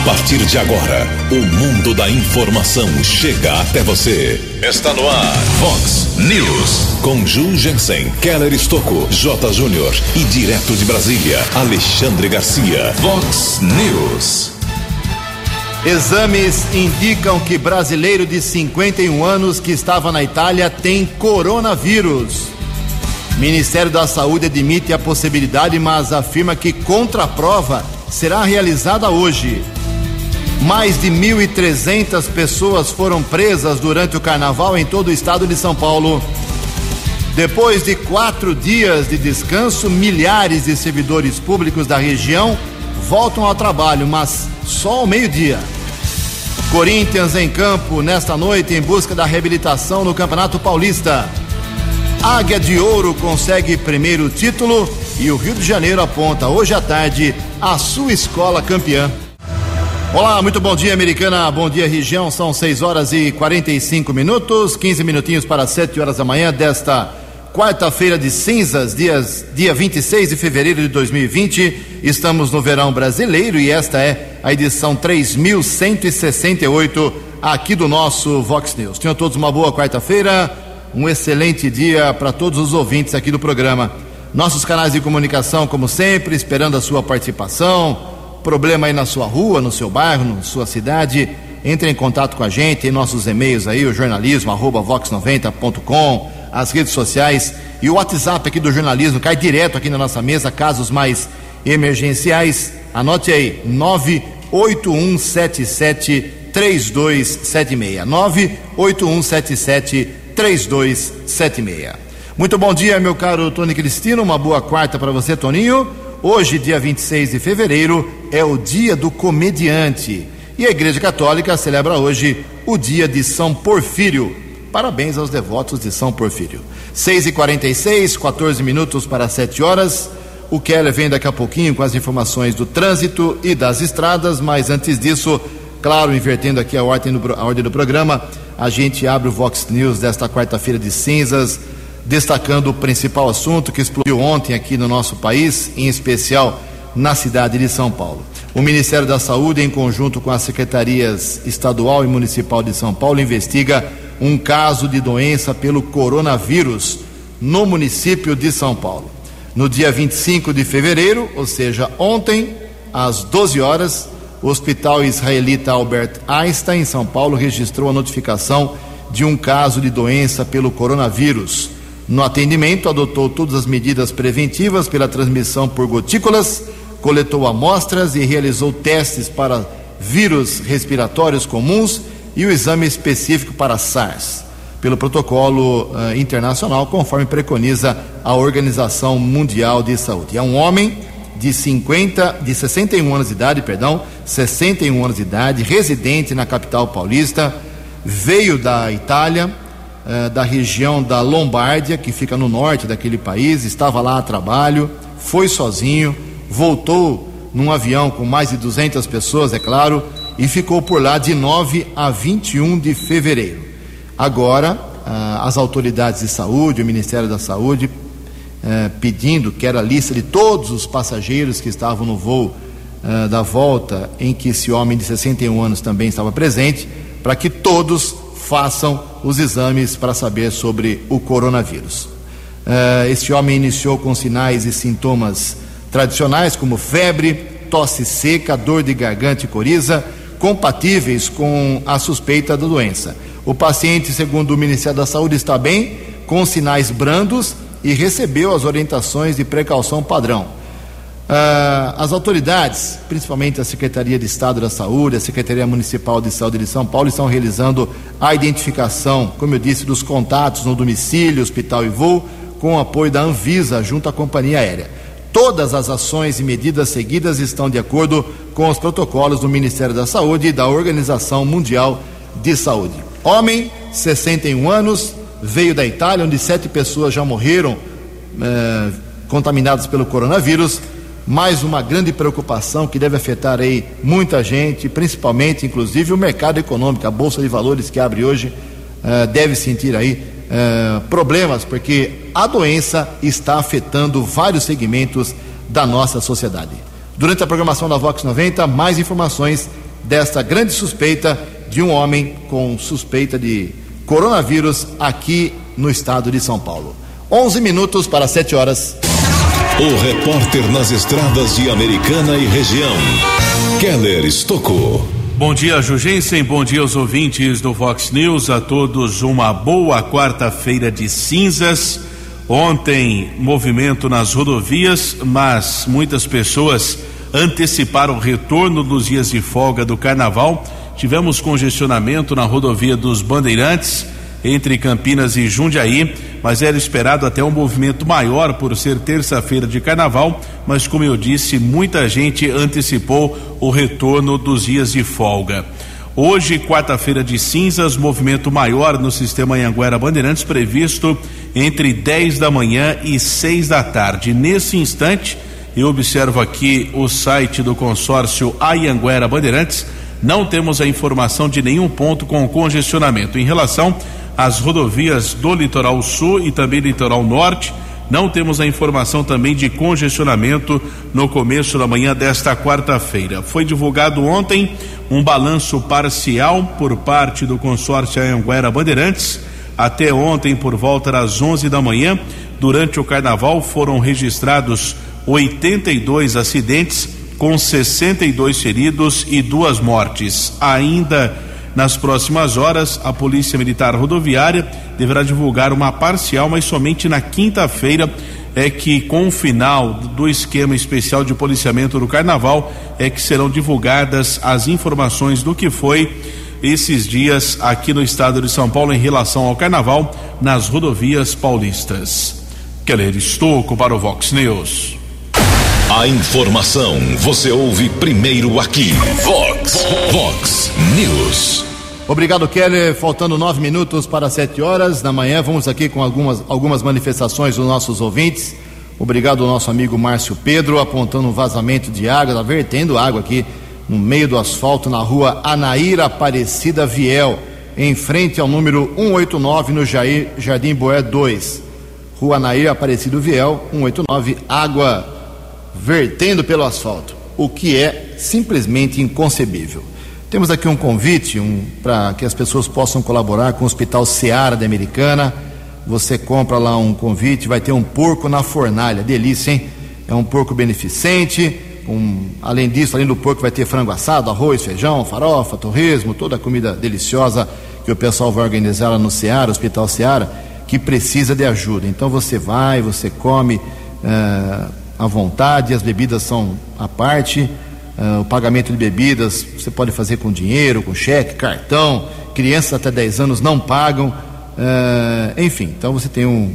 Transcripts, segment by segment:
A partir de agora, o mundo da informação chega até você. Está no ar, Fox News. Com Ju Jensen, Keller Estocco, J. Júnior e direto de Brasília, Alexandre Garcia. Fox News. Exames indicam que brasileiro de 51 anos que estava na Itália tem coronavírus. Ministério da Saúde admite a possibilidade, mas afirma que contraprova será realizada hoje. Mais de 1.300 pessoas foram presas durante o carnaval em todo o estado de São Paulo. Depois de quatro dias de descanso, milhares de servidores públicos da região voltam ao trabalho, mas só ao meio-dia. Corinthians em campo nesta noite em busca da reabilitação no Campeonato Paulista. Águia de Ouro consegue primeiro título e o Rio de Janeiro aponta hoje à tarde a sua escola campeã. Olá, muito bom dia, americana. Bom dia, região. São 6 horas e 45 minutos, 15 minutinhos para 7 horas da manhã desta quarta-feira de cinzas, dias, dia 26 de fevereiro de 2020. Estamos no verão brasileiro e esta é a edição 3168 aqui do nosso Vox News. Tenham todos uma boa quarta-feira, um excelente dia para todos os ouvintes aqui do programa. Nossos canais de comunicação, como sempre, esperando a sua participação problema aí na sua rua, no seu bairro, na sua cidade, entre em contato com a gente, em nossos e-mails aí, o jornalismo, arroba vox90.com, as redes sociais e o WhatsApp aqui do jornalismo, cai direto aqui na nossa mesa, casos mais emergenciais. Anote aí, 98177 3276. 98177 3276. Muito bom dia, meu caro Tony Cristino. Uma boa quarta para você, Toninho. Hoje, dia 26 de fevereiro, é o dia do comediante. E a Igreja Católica celebra hoje o dia de São Porfírio. Parabéns aos devotos de São Porfírio. 6 e 46 14 minutos para 7 horas. O Keller vem daqui a pouquinho com as informações do trânsito e das estradas, mas antes disso, claro, invertendo aqui a ordem do, a ordem do programa, a gente abre o Vox News desta quarta-feira de cinzas destacando o principal assunto que explodiu ontem aqui no nosso país, em especial na cidade de São Paulo. O Ministério da Saúde, em conjunto com as secretarias estadual e municipal de São Paulo, investiga um caso de doença pelo coronavírus no município de São Paulo. No dia 25 de fevereiro, ou seja, ontem, às 12 horas, o Hospital Israelita Albert Einstein, em São Paulo, registrou a notificação de um caso de doença pelo coronavírus. No atendimento, adotou todas as medidas preventivas pela transmissão por gotículas, coletou amostras e realizou testes para vírus respiratórios comuns e o exame específico para SARS, pelo protocolo uh, internacional, conforme preconiza a Organização Mundial de Saúde. É um homem de 50, de 61 anos de idade, perdão, 61 anos de idade, residente na capital paulista, veio da Itália, eh, da região da Lombardia, que fica no norte daquele país, estava lá a trabalho, foi sozinho, voltou num avião com mais de 200 pessoas, é claro, e ficou por lá de 9 a 21 de fevereiro. Agora, as autoridades de saúde, o Ministério da Saúde, eh, pedindo que era a lista de todos os passageiros que estavam no voo eh, da volta, em que esse homem de 61 anos também estava presente, para que todos façam os exames para saber sobre o coronavírus. Uh, este homem iniciou com sinais e sintomas tradicionais, como febre, tosse seca, dor de garganta e coriza, compatíveis com a suspeita da doença. O paciente, segundo o Ministério da Saúde, está bem, com sinais brandos e recebeu as orientações de precaução padrão. Uh, as autoridades, principalmente a Secretaria de Estado da Saúde, a Secretaria Municipal de Saúde de São Paulo, estão realizando a identificação, como eu disse, dos contatos no domicílio, hospital e voo, com o apoio da Anvisa junto à companhia aérea. Todas as ações e medidas seguidas estão de acordo com os protocolos do Ministério da Saúde e da Organização Mundial de Saúde. Homem, 61 anos, veio da Itália, onde sete pessoas já morreram eh, contaminadas pelo coronavírus mais uma grande preocupação que deve afetar aí muita gente, principalmente, inclusive, o mercado econômico, a Bolsa de Valores que abre hoje, uh, deve sentir aí uh, problemas, porque a doença está afetando vários segmentos da nossa sociedade. Durante a programação da Vox 90, mais informações desta grande suspeita de um homem com suspeita de coronavírus aqui no estado de São Paulo. 11 minutos para 7 horas. O repórter nas estradas de Americana e região, Keller Estocou. Bom dia, Jugensen. Bom dia aos ouvintes do Fox News. A todos uma boa quarta-feira de cinzas. Ontem, movimento nas rodovias, mas muitas pessoas anteciparam o retorno dos dias de folga do carnaval. Tivemos congestionamento na rodovia dos Bandeirantes, entre Campinas e Jundiaí, mas era esperado até um movimento maior por ser terça-feira de carnaval. Mas, como eu disse, muita gente antecipou o retorno dos dias de folga. Hoje, quarta-feira de cinzas, movimento maior no sistema Anhanguera Bandeirantes previsto entre 10 da manhã e 6 da tarde. Nesse instante, eu observo aqui o site do consórcio Anhanguera Bandeirantes. Não temos a informação de nenhum ponto com congestionamento. Em relação às rodovias do litoral sul e também litoral norte, não temos a informação também de congestionamento no começo da manhã desta quarta-feira. Foi divulgado ontem um balanço parcial por parte do consórcio Anhanguera Bandeirantes. Até ontem, por volta das 11 da manhã, durante o carnaval, foram registrados 82 acidentes, com 62 feridos e duas mortes. Ainda nas próximas horas, a Polícia Militar Rodoviária deverá divulgar uma parcial, mas somente na quinta-feira é que com o final do esquema especial de policiamento do carnaval é que serão divulgadas as informações do que foi esses dias aqui no estado de São Paulo em relação ao carnaval nas rodovias paulistas. Keller Estocco para o Vox News. A informação você ouve primeiro aqui. Vox, Vox News. Obrigado, Keller. Faltando nove minutos para sete horas da manhã, vamos aqui com algumas, algumas manifestações dos nossos ouvintes. Obrigado ao nosso amigo Márcio Pedro, apontando um vazamento de água, tá vertendo água aqui no meio do asfalto na rua Anaíra Aparecida Viel, em frente ao número 189 no Jair, Jardim Boé 2. Rua Anaíra Aparecida Viel, 189, água vertendo pelo asfalto, o que é simplesmente inconcebível. Temos aqui um convite um, para que as pessoas possam colaborar com o Hospital Seara da Americana. Você compra lá um convite, vai ter um porco na fornalha, delícia, hein? É um porco beneficente. Um, além disso, além do porco, vai ter frango assado, arroz, feijão, farofa, torresmo, toda a comida deliciosa que o pessoal vai organizar lá no Seara, Hospital Seara, que precisa de ajuda. Então você vai, você come. Uh, à vontade, as bebidas são à parte. Uh, o pagamento de bebidas você pode fazer com dinheiro, com cheque, cartão. Crianças até 10 anos não pagam. Uh, enfim, então você tem um,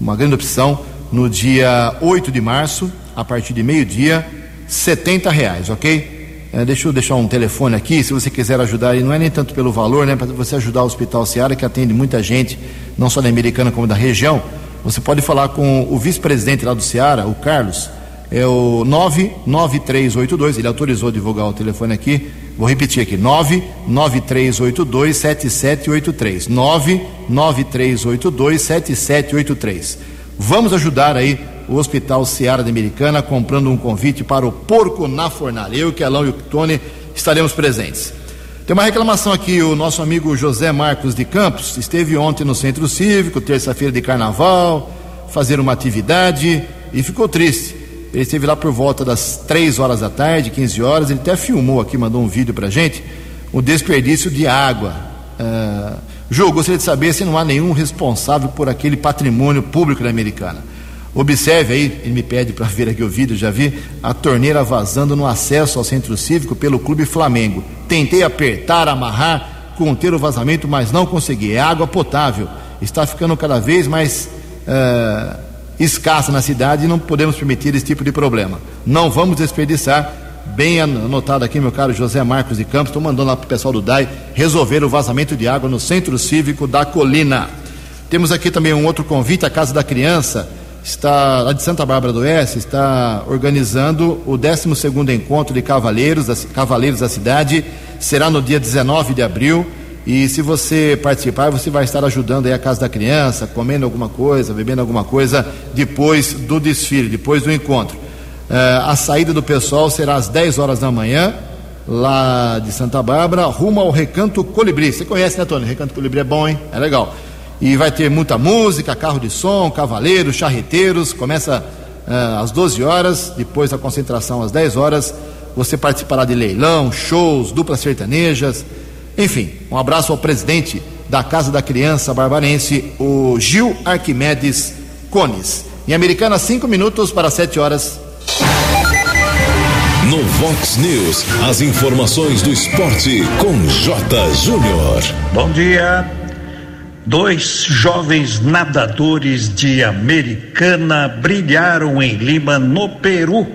uma grande opção no dia 8 de março, a partir de meio-dia, 70 reais, ok? Uh, deixa eu deixar um telefone aqui, se você quiser ajudar, e não é nem tanto pelo valor, né? Para você ajudar o Hospital Seara, que atende muita gente, não só da americana como da região. Você pode falar com o vice-presidente lá do Ceará, o Carlos, é o 99382, ele autorizou divulgar o telefone aqui. Vou repetir aqui: 99382 7783. 99382 7783. Vamos ajudar aí o Hospital Seara da Americana comprando um convite para o Porco na Fornalha. Eu, Kelão e o Tony estaremos presentes. Tem uma reclamação aqui, o nosso amigo José Marcos de Campos esteve ontem no Centro Cívico, terça-feira de carnaval, fazer uma atividade e ficou triste. Ele esteve lá por volta das 3 horas da tarde, 15 horas, ele até filmou aqui, mandou um vídeo pra gente, o desperdício de água. Uh, Ju, gostaria de saber se não há nenhum responsável por aquele patrimônio público da Americana. Observe aí, ele me pede para ver aqui o vídeo, já vi, a torneira vazando no acesso ao centro cívico pelo Clube Flamengo. Tentei apertar, amarrar, conter o vazamento, mas não consegui. É água potável. Está ficando cada vez mais uh, escassa na cidade e não podemos permitir esse tipo de problema. Não vamos desperdiçar. Bem anotado aqui, meu caro José Marcos de Campos, estou mandando lá para o pessoal do DAI resolver o vazamento de água no centro cívico da Colina. Temos aqui também um outro convite, a Casa da Criança está lá de Santa Bárbara do Oeste está organizando o 12 segundo encontro de cavaleiros, cavaleiros da cidade, será no dia 19 de abril. E se você participar, você vai estar ajudando aí a casa da criança, comendo alguma coisa, bebendo alguma coisa depois do desfile, depois do encontro. Uh, a saída do pessoal será às 10 horas da manhã lá de Santa Bárbara, rumo ao Recanto Colibri. Você conhece, né, Tony? Recanto Colibri é bom, hein? É legal. E vai ter muita música, carro de som, cavaleiros, charreteiros. Começa uh, às 12 horas, depois da concentração às 10 horas. Você participará de leilão, shows, duplas sertanejas. Enfim, um abraço ao presidente da Casa da Criança Barbarense, o Gil Arquimedes Cones. Em Americana, cinco minutos para sete horas. No Vox News, as informações do esporte com J. Júnior. Bom dia. Dois jovens nadadores de Americana brilharam em Lima, no Peru.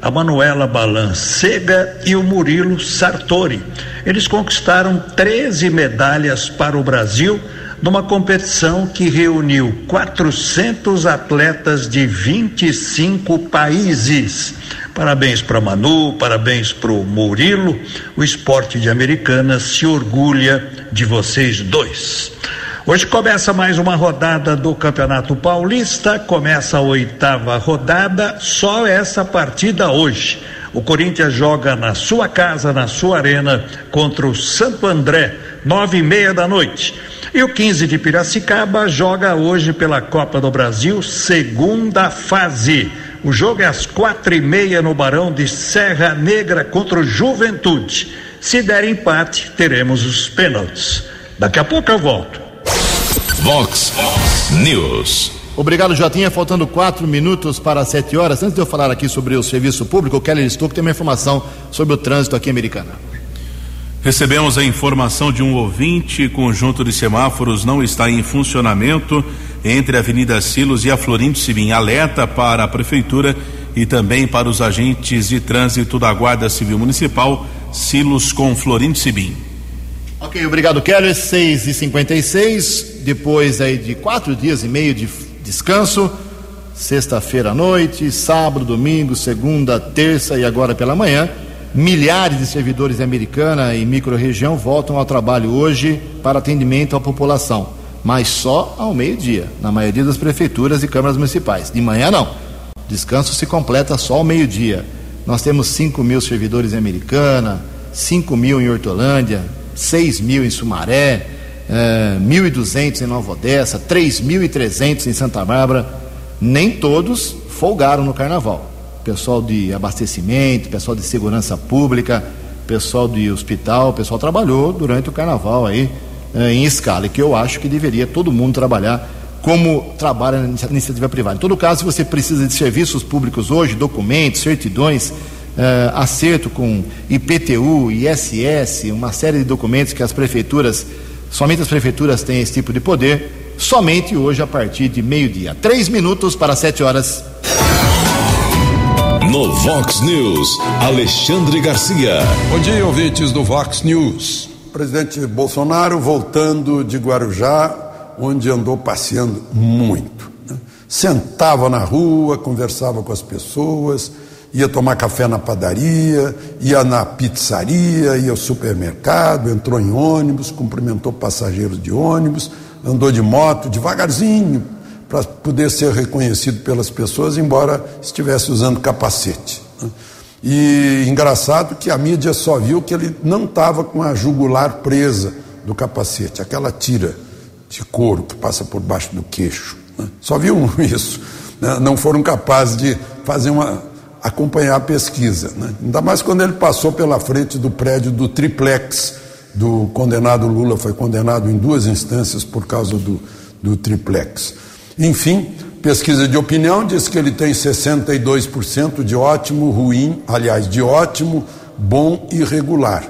A Manuela Balancega e o Murilo Sartori. Eles conquistaram 13 medalhas para o Brasil numa competição que reuniu 400 atletas de 25 países. Parabéns para Manu, parabéns para o Murilo. O esporte de Americana se orgulha de vocês dois. Hoje começa mais uma rodada do Campeonato Paulista, começa a oitava rodada, só essa partida hoje. O Corinthians joga na sua casa, na sua arena, contra o Santo André, nove e meia da noite. E o 15 de Piracicaba joga hoje pela Copa do Brasil, segunda fase. O jogo é às quatro e meia no Barão de Serra Negra contra o Juventude. Se der empate, teremos os pênaltis. Daqui a pouco eu volto. Vox News. Obrigado, Jotinha. Faltando quatro minutos para sete horas. Antes de eu falar aqui sobre o serviço público, o Kelly Stuck tem uma informação sobre o trânsito aqui em Americana. Recebemos a informação de um ouvinte: conjunto de semáforos não está em funcionamento entre a Avenida Silos e a Florindo Sibim. Alerta para a Prefeitura e também para os agentes de trânsito da Guarda Civil Municipal, Silos com Florindo Sibim. Ok, obrigado, Keller. 6 e 56 depois aí de quatro dias e meio de descanso, sexta-feira à noite, sábado, domingo, segunda, terça e agora pela manhã Milhares de servidores americana e microrregião voltam ao trabalho hoje para atendimento à população, mas só ao meio-dia, na maioria das prefeituras e câmaras municipais. De manhã não. Descanso se completa só ao meio-dia. Nós temos 5 mil servidores em Americana, 5 mil em Hortolândia, 6 mil em Sumaré, é, 1.200 em Nova Odessa, 3.300 em Santa Bárbara. Nem todos folgaram no carnaval pessoal de abastecimento, pessoal de segurança pública, pessoal de hospital, pessoal trabalhou durante o carnaval aí eh, em escala, e que eu acho que deveria todo mundo trabalhar como trabalha na iniciativa privada. Em todo caso, se você precisa de serviços públicos hoje, documentos, certidões, eh, acerto com IPTU, ISS, uma série de documentos que as prefeituras, somente as prefeituras têm esse tipo de poder, somente hoje a partir de meio-dia. Três minutos para sete horas. No Vox News, Alexandre Garcia. Bom dia, ouvintes do Vox News. Presidente Bolsonaro voltando de Guarujá, onde andou passeando muito. Né? Sentava na rua, conversava com as pessoas, ia tomar café na padaria, ia na pizzaria, ia ao supermercado, entrou em ônibus, cumprimentou passageiros de ônibus, andou de moto devagarzinho, para poder ser reconhecido pelas pessoas, embora estivesse usando capacete. Né? E engraçado que a mídia só viu que ele não estava com a jugular presa do capacete, aquela tira de couro que passa por baixo do queixo. Né? Só viu isso. Né? Não foram capazes de fazer uma acompanhar a pesquisa. Né? Ainda mais quando ele passou pela frente do prédio do triplex do condenado Lula, foi condenado em duas instâncias por causa do, do triplex. Enfim, pesquisa de opinião diz que ele tem 62% de ótimo, ruim, aliás, de ótimo, bom e regular.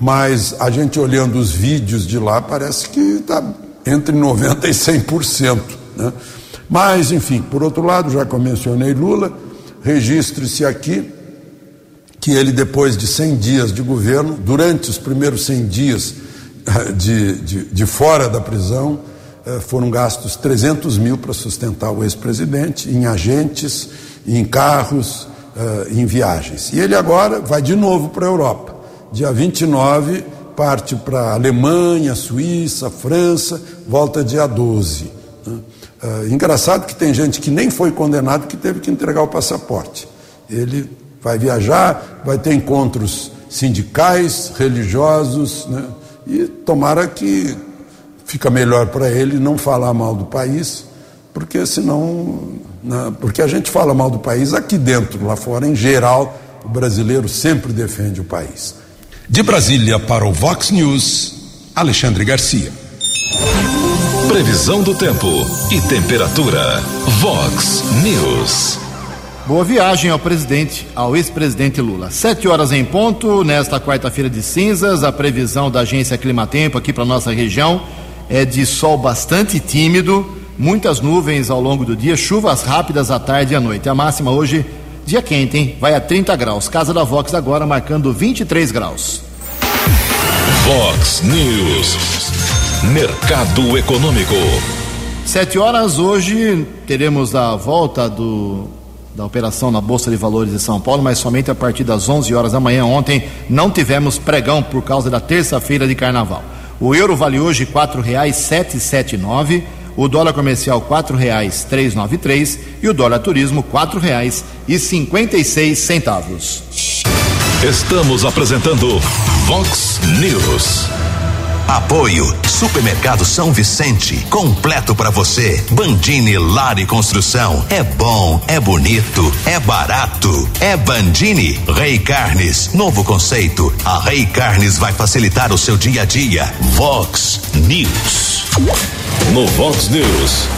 Mas a gente olhando os vídeos de lá parece que está entre 90% e 100%. Né? Mas, enfim, por outro lado, já que eu mencionei Lula, registre-se aqui que ele, depois de 100 dias de governo, durante os primeiros 100 dias de, de, de fora da prisão, eh, foram gastos 300 mil para sustentar o ex-presidente, em agentes, em carros, eh, em viagens. E ele agora vai de novo para a Europa. Dia 29 parte para a Alemanha, Suíça, França, volta dia 12. Eh, engraçado que tem gente que nem foi condenado que teve que entregar o passaporte. Ele vai viajar, vai ter encontros sindicais, religiosos, né? e tomara que fica melhor para ele não falar mal do país, porque senão, né? porque a gente fala mal do país aqui dentro, lá fora, em geral, o brasileiro sempre defende o país. De Brasília para o Vox News, Alexandre Garcia. Previsão do tempo e temperatura. Vox News. Boa viagem ao presidente, ao ex-presidente Lula. Sete horas em ponto, nesta quarta-feira de cinzas, a previsão da agência Climatempo aqui para nossa região é de sol bastante tímido, muitas nuvens ao longo do dia, chuvas rápidas à tarde e à noite. A máxima hoje, dia quente, hein? Vai a 30 graus. Casa da Vox agora marcando 23 graus. Vox News. Mercado Econômico. Sete horas hoje teremos a volta do da operação na Bolsa de Valores de São Paulo, mas somente a partir das 11 horas da manhã. Ontem não tivemos pregão por causa da terça-feira de carnaval. O euro vale hoje R$ 4,779, o dólar comercial R$ 4,393 e o dólar turismo R$ 4,56. Estamos apresentando Vox News. Apoio Supermercado São Vicente, completo para você. Bandini Lar e Construção, é bom, é bonito, é barato. É Bandini Rei Carnes, novo conceito. A Rei Carnes vai facilitar o seu dia a dia. Vox News. No Vox News,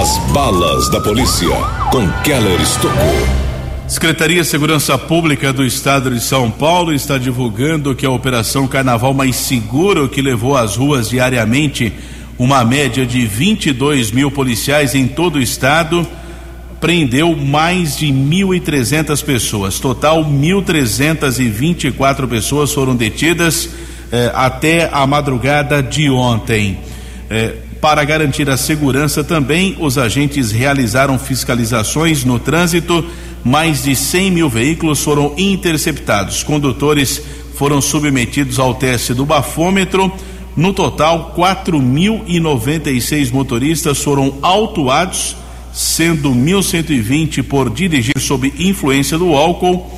as balas da polícia com Keller Estocou. Secretaria de Segurança Pública do Estado de São Paulo está divulgando que a Operação Carnaval Mais Seguro, que levou às ruas diariamente uma média de 22 mil policiais em todo o estado, prendeu mais de 1.300 pessoas. Total, 1.324 pessoas foram detidas eh, até a madrugada de ontem. Eh, para garantir a segurança também, os agentes realizaram fiscalizações no trânsito mais de 100 mil veículos foram interceptados. Condutores foram submetidos ao teste do bafômetro. No total, 4.096 motoristas foram autuados, sendo 1.120 por dirigir sob influência do álcool.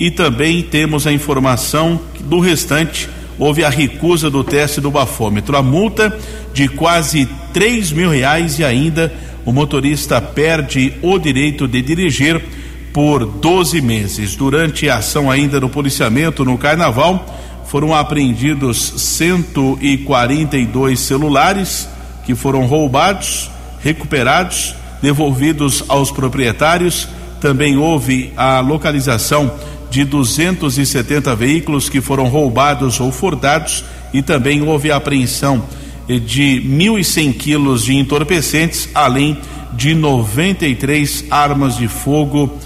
E também temos a informação do restante houve a recusa do teste do bafômetro. A multa de quase 3 mil reais e ainda o motorista perde o direito de dirigir por 12 meses. Durante a ação ainda no policiamento no carnaval, foram apreendidos 142 celulares que foram roubados, recuperados, devolvidos aos proprietários. Também houve a localização de 270 veículos que foram roubados ou furtados e também houve a apreensão de 1.100 quilos de entorpecentes, além de 93 armas de fogo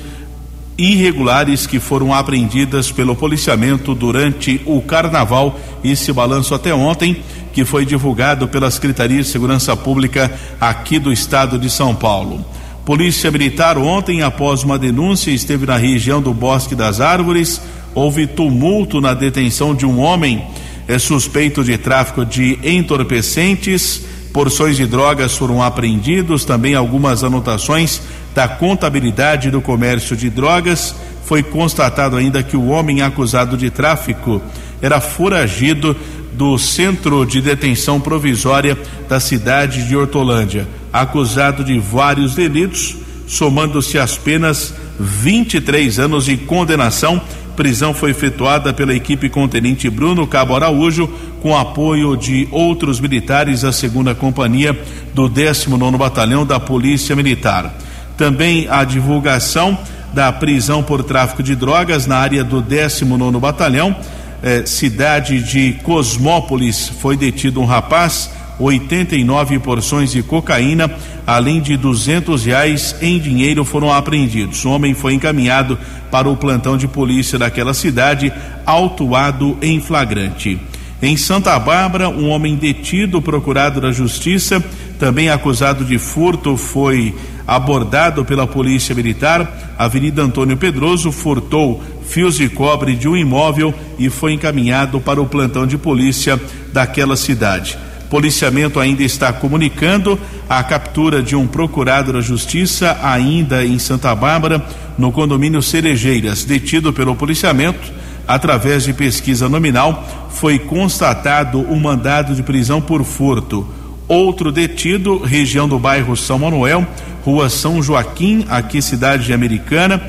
irregulares que foram apreendidas pelo policiamento durante o carnaval. Esse balanço até ontem, que foi divulgado pela Secretaria de Segurança Pública aqui do estado de São Paulo. Polícia Militar ontem, após uma denúncia, esteve na região do Bosque das Árvores. Houve tumulto na detenção de um homem é suspeito de tráfico de entorpecentes. Porções de drogas foram apreendidos, também algumas anotações da contabilidade do comércio de drogas. Foi constatado ainda que o homem acusado de tráfico era foragido do centro de detenção provisória da cidade de Hortolândia, acusado de vários delitos, somando-se as penas 23 anos de condenação. Prisão foi efetuada pela equipe com Bruno Cabo Araújo, com apoio de outros militares da segunda companhia do 19 Batalhão da Polícia Militar. Também a divulgação da prisão por tráfico de drogas na área do 19 Batalhão, eh, cidade de Cosmópolis, foi detido um rapaz, 89 porções de cocaína, além de 200 reais em dinheiro foram apreendidos. O homem foi encaminhado para o plantão de polícia daquela cidade, autuado em flagrante. Em Santa Bárbara, um homem detido, procurado da justiça, também acusado de furto, foi abordado pela Polícia Militar. Avenida Antônio Pedroso furtou fios de cobre de um imóvel e foi encaminhado para o plantão de polícia daquela cidade. Policiamento ainda está comunicando a captura de um procurado da Justiça, ainda em Santa Bárbara, no condomínio Cerejeiras. Detido pelo policiamento, através de pesquisa nominal, foi constatado um mandado de prisão por furto. Outro detido, região do bairro São Manuel, rua São Joaquim, aqui cidade americana,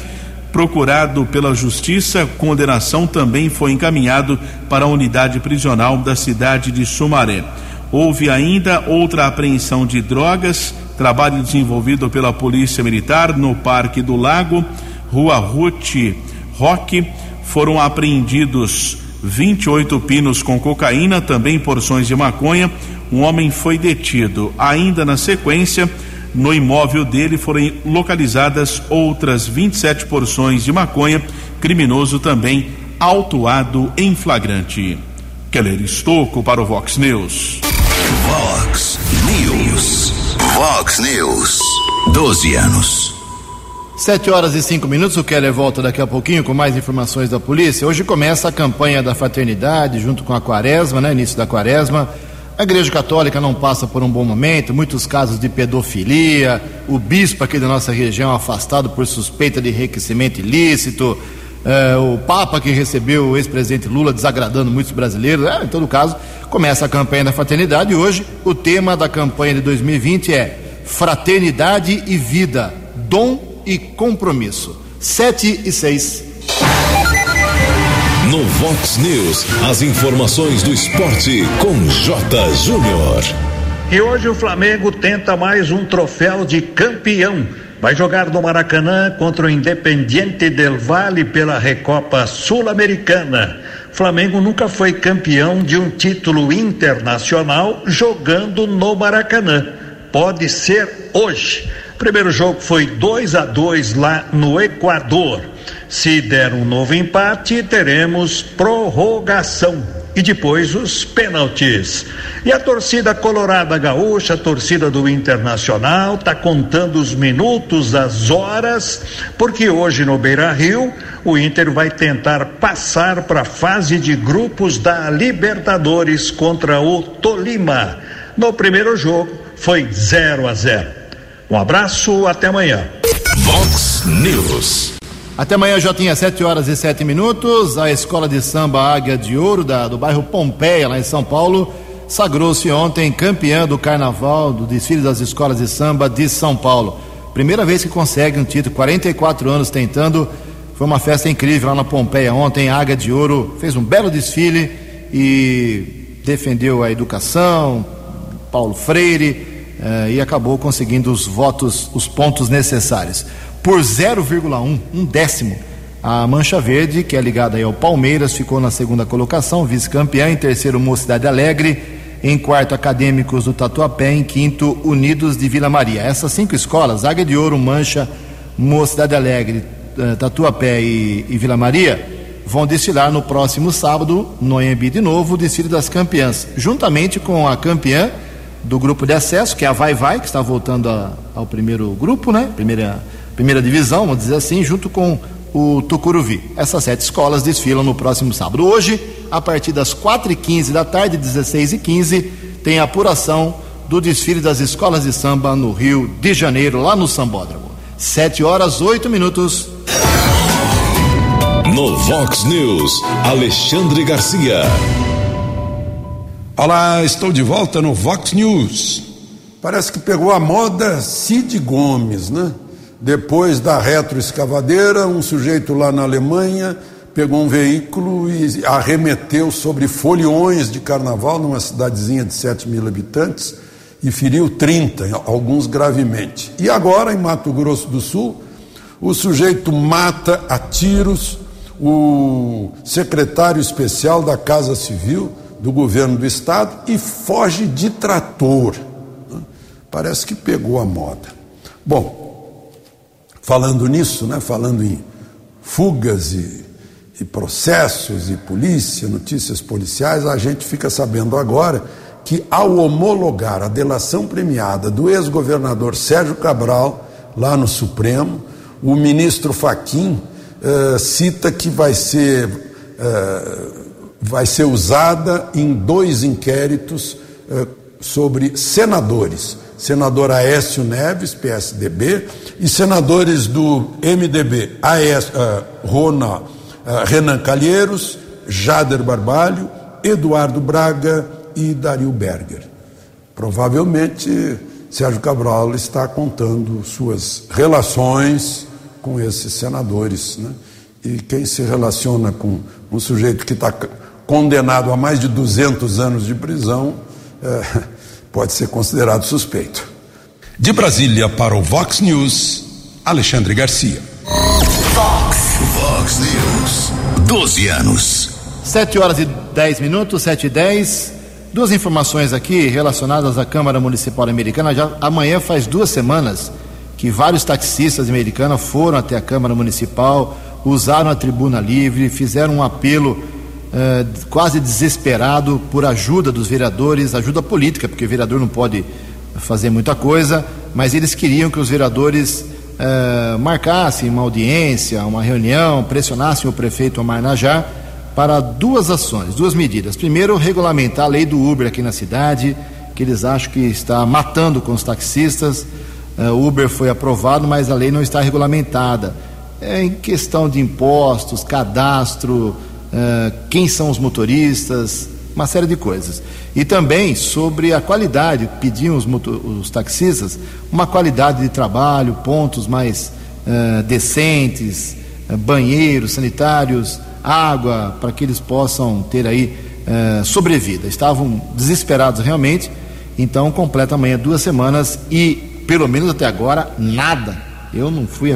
procurado pela justiça, condenação também foi encaminhado para a unidade prisional da cidade de Sumaré. Houve ainda outra apreensão de drogas, trabalho desenvolvido pela Polícia Militar no Parque do Lago, Rua Ruth Roque. Foram apreendidos 28 pinos com cocaína, também porções de maconha. Um homem foi detido. Ainda na sequência, no imóvel dele foram localizadas outras 27 porções de maconha, criminoso também autuado em flagrante. Keller Estocco para o Vox News. Vox News. Vox News. 12 anos. Sete horas e cinco minutos, o Keller volta daqui a pouquinho com mais informações da polícia. Hoje começa a campanha da fraternidade, junto com a quaresma, né? Início da quaresma. A Igreja Católica não passa por um bom momento, muitos casos de pedofilia, o bispo aqui da nossa região afastado por suspeita de enriquecimento ilícito, é, o Papa que recebeu o ex-presidente Lula desagradando muitos brasileiros. É, em todo caso, começa a campanha da fraternidade e hoje o tema da campanha de 2020 é Fraternidade e Vida, Dom e Compromisso. 7 e 6. No Vox News, as informações do esporte com J. Júnior. E hoje o Flamengo tenta mais um troféu de campeão vai jogar no Maracanã contra o Independiente del Valle pela Recopa Sul-Americana. Flamengo nunca foi campeão de um título internacional jogando no Maracanã. Pode ser hoje. Primeiro jogo foi 2 a 2 lá no Equador. Se der um novo empate, teremos prorrogação e depois os pênaltis. E a torcida colorada gaúcha, a torcida do Internacional, está contando os minutos, as horas, porque hoje no Beira Rio o Inter vai tentar passar para a fase de grupos da Libertadores contra o Tolima. No primeiro jogo foi 0 a 0. Um abraço, até amanhã. Vox News. Até amanhã já tinha 7 horas e 7 minutos. A escola de samba Águia de Ouro, da, do bairro Pompeia, lá em São Paulo, sagrou-se ontem campeã do carnaval do desfile das escolas de samba de São Paulo. Primeira vez que consegue um título, 44 anos tentando. Foi uma festa incrível lá na Pompeia ontem. A Águia de Ouro fez um belo desfile e defendeu a educação, Paulo Freire, eh, e acabou conseguindo os votos, os pontos necessários por 0,1, um décimo. A Mancha Verde, que é ligada ao Palmeiras, ficou na segunda colocação, vice-campeã. Em terceiro, Mocidade Alegre. Em quarto, Acadêmicos do Tatuapé. Em quinto, Unidos de Vila Maria. Essas cinco escolas, Águia de Ouro, Mancha, Mocidade Alegre, eh, Tatuapé e, e Vila Maria, vão desfilar no próximo sábado, no Embi de novo, o desfile das campeãs, juntamente com a campeã do grupo de acesso, que é a Vai Vai, que está voltando a, ao primeiro grupo, né? Primeira primeira divisão, vamos dizer assim, junto com o Tucuruvi. Essas sete escolas desfilam no próximo sábado. Hoje, a partir das 4h15 da tarde, 16h15, tem a apuração do desfile das escolas de samba no Rio de Janeiro, lá no Sambódromo. 7 horas, 8 minutos. No Vox News, Alexandre Garcia. Olá, estou de volta no Vox News. Parece que pegou a moda Cid Gomes, né? Depois da retroescavadeira, um sujeito lá na Alemanha pegou um veículo e arremeteu sobre foliões de carnaval numa cidadezinha de 7 mil habitantes e feriu 30, alguns gravemente. E agora, em Mato Grosso do Sul, o sujeito mata a tiros o secretário especial da Casa Civil do governo do estado e foge de trator. Parece que pegou a moda. Bom, Falando nisso, né, falando em fugas e, e processos e polícia, notícias policiais, a gente fica sabendo agora que, ao homologar a delação premiada do ex-governador Sérgio Cabral, lá no Supremo, o ministro Faquim uh, cita que vai ser, uh, vai ser usada em dois inquéritos uh, sobre senadores. Senador Aécio Neves, PSDB, e senadores do MDB, Aécio, uh, Rona, uh, Renan Calheiros, Jader Barbalho, Eduardo Braga e Dario Berger. Provavelmente Sérgio Cabral está contando suas relações com esses senadores. Né? E quem se relaciona com um sujeito que está condenado a mais de 200 anos de prisão é, pode ser considerado suspeito. De Brasília para o Vox News, Alexandre Garcia. Vox, Vox News. 12 anos. 7 horas e 10 minutos, 7 e 10. Duas informações aqui relacionadas à Câmara Municipal Americana. Já amanhã faz duas semanas que vários taxistas americanos foram até a Câmara Municipal, usaram a tribuna livre, fizeram um apelo eh, quase desesperado por ajuda dos vereadores, ajuda política, porque o vereador não pode fazer muita coisa, mas eles queriam que os vereadores eh, marcassem uma audiência, uma reunião, pressionassem o prefeito Omar Najar para duas ações, duas medidas. Primeiro, regulamentar a lei do Uber aqui na cidade, que eles acham que está matando com os taxistas. Uh, Uber foi aprovado, mas a lei não está regulamentada. É em questão de impostos, cadastro, uh, quem são os motoristas, uma série de coisas. E também sobre a qualidade, pediam os, os taxistas uma qualidade de trabalho, pontos mais uh, decentes, banheiros sanitários, água, para que eles possam ter aí sobrevida. Estavam desesperados realmente, então completa amanhã duas semanas e pelo menos até agora, nada. Eu não fui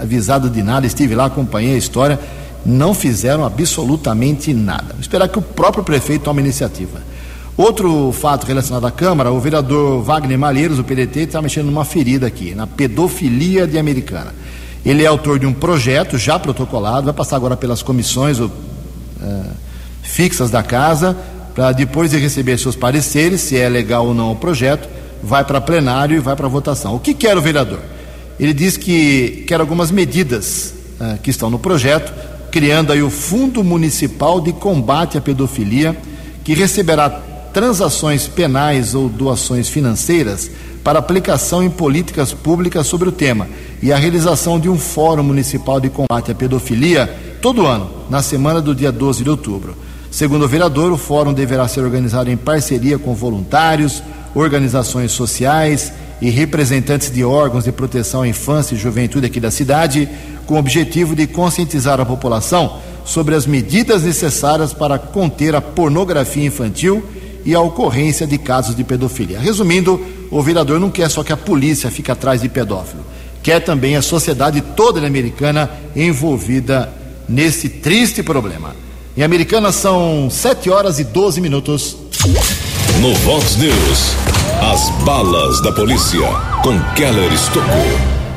avisado de nada, estive lá, acompanhei a história, não fizeram absolutamente nada. Vou esperar que o próprio prefeito tome iniciativa. Outro fato relacionado à Câmara, o vereador Wagner Malheiros, do PDT, está mexendo numa ferida aqui, na pedofilia de Americana. Ele é autor de um projeto já protocolado, vai passar agora pelas comissões uh, fixas da casa, para depois de receber seus pareceres, se é legal ou não o projeto, vai para plenário e vai para votação. O que quer o vereador? Ele diz que quer algumas medidas uh, que estão no projeto, criando aí o Fundo Municipal de Combate à Pedofilia, que receberá transações penais ou doações financeiras para aplicação em políticas públicas sobre o tema e a realização de um Fórum Municipal de Combate à Pedofilia todo ano, na semana do dia 12 de outubro. Segundo o vereador, o fórum deverá ser organizado em parceria com voluntários, organizações sociais e representantes de órgãos de proteção à infância e juventude aqui da cidade, com o objetivo de conscientizar a população sobre as medidas necessárias para conter a pornografia infantil e a ocorrência de casos de pedofilia. Resumindo, o vereador não quer só que a polícia fique atrás de pedófilo, quer também a sociedade toda americana envolvida nesse triste problema. Em Americana são 7 horas e 12 minutos. No Vox News, as balas da polícia com Keller Estocou.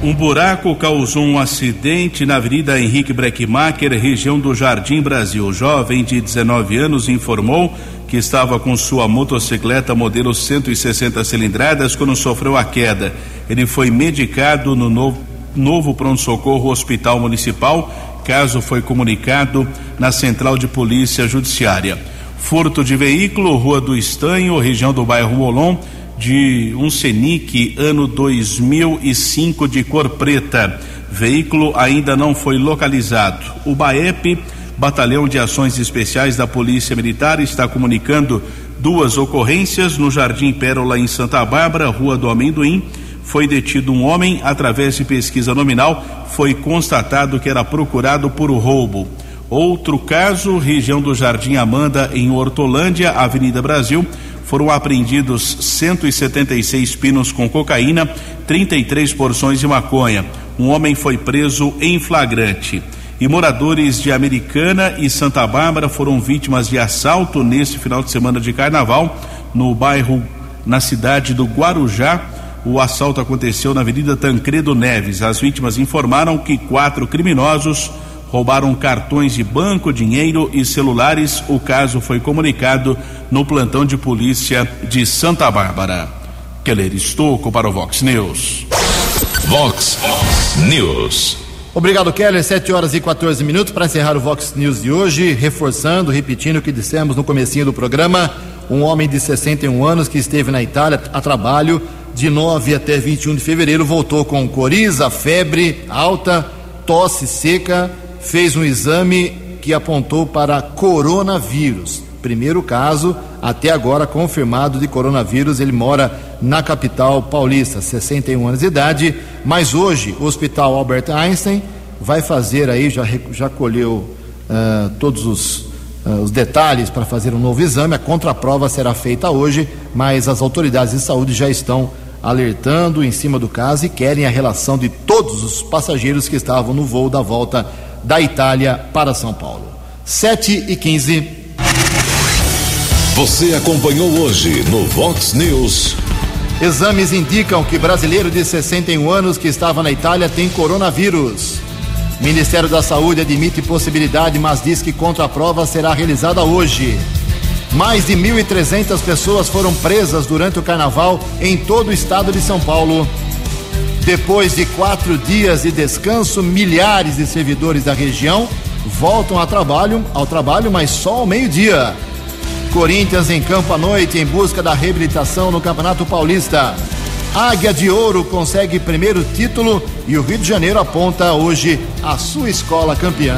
Um buraco causou um acidente na Avenida Henrique Breckmacher, região do Jardim Brasil. O jovem de 19 anos informou que estava com sua motocicleta modelo 160 cilindradas quando sofreu a queda. Ele foi medicado no novo, novo pronto-socorro Hospital Municipal caso foi comunicado na Central de Polícia Judiciária. Furto de veículo, Rua do Estanho, região do bairro Molon, de um Senic, ano 2005, de cor preta. Veículo ainda não foi localizado. O BAEP, Batalhão de Ações Especiais da Polícia Militar, está comunicando duas ocorrências no Jardim Pérola, em Santa Bárbara, Rua do Amendoim foi detido um homem. Através de pesquisa nominal, foi constatado que era procurado por roubo. Outro caso, região do Jardim Amanda, em Hortolândia, Avenida Brasil, foram apreendidos 176 pinos com cocaína, 33 porções de maconha. Um homem foi preso em flagrante. E moradores de Americana e Santa Bárbara foram vítimas de assalto neste final de semana de carnaval, no bairro, na cidade do Guarujá o assalto aconteceu na Avenida Tancredo Neves. As vítimas informaram que quatro criminosos roubaram cartões de banco, dinheiro e celulares. O caso foi comunicado no plantão de polícia de Santa Bárbara. Keller Estocco para o Vox News. Vox News. Obrigado, Keller. 7 horas e 14 minutos para encerrar o Vox News de hoje, reforçando, repetindo o que dissemos no comecinho do programa. um homem de 61 anos que esteve na Itália a trabalho de 9 até 21 de fevereiro, voltou com coriza, febre alta, tosse seca, fez um exame que apontou para coronavírus. Primeiro caso, até agora confirmado de coronavírus. Ele mora na capital paulista, 61 anos de idade. Mas hoje, o Hospital Albert Einstein vai fazer aí, já, já colheu uh, todos os, uh, os detalhes para fazer um novo exame. A contraprova será feita hoje, mas as autoridades de saúde já estão alertando em cima do caso e querem a relação de todos os passageiros que estavam no voo da volta da Itália para São Paulo. 7 e 15. Você acompanhou hoje no Vox News. Exames indicam que brasileiro de 61 anos que estava na Itália tem coronavírus. Ministério da Saúde admite possibilidade, mas diz que contra a prova será realizada hoje. Mais de 1.300 pessoas foram presas durante o carnaval em todo o estado de São Paulo. Depois de quatro dias de descanso, milhares de servidores da região voltam ao trabalho, ao trabalho, mas só ao meio-dia. Corinthians em campo à noite em busca da reabilitação no Campeonato Paulista. Águia de Ouro consegue primeiro título e o Rio de Janeiro aponta hoje a sua escola campeã.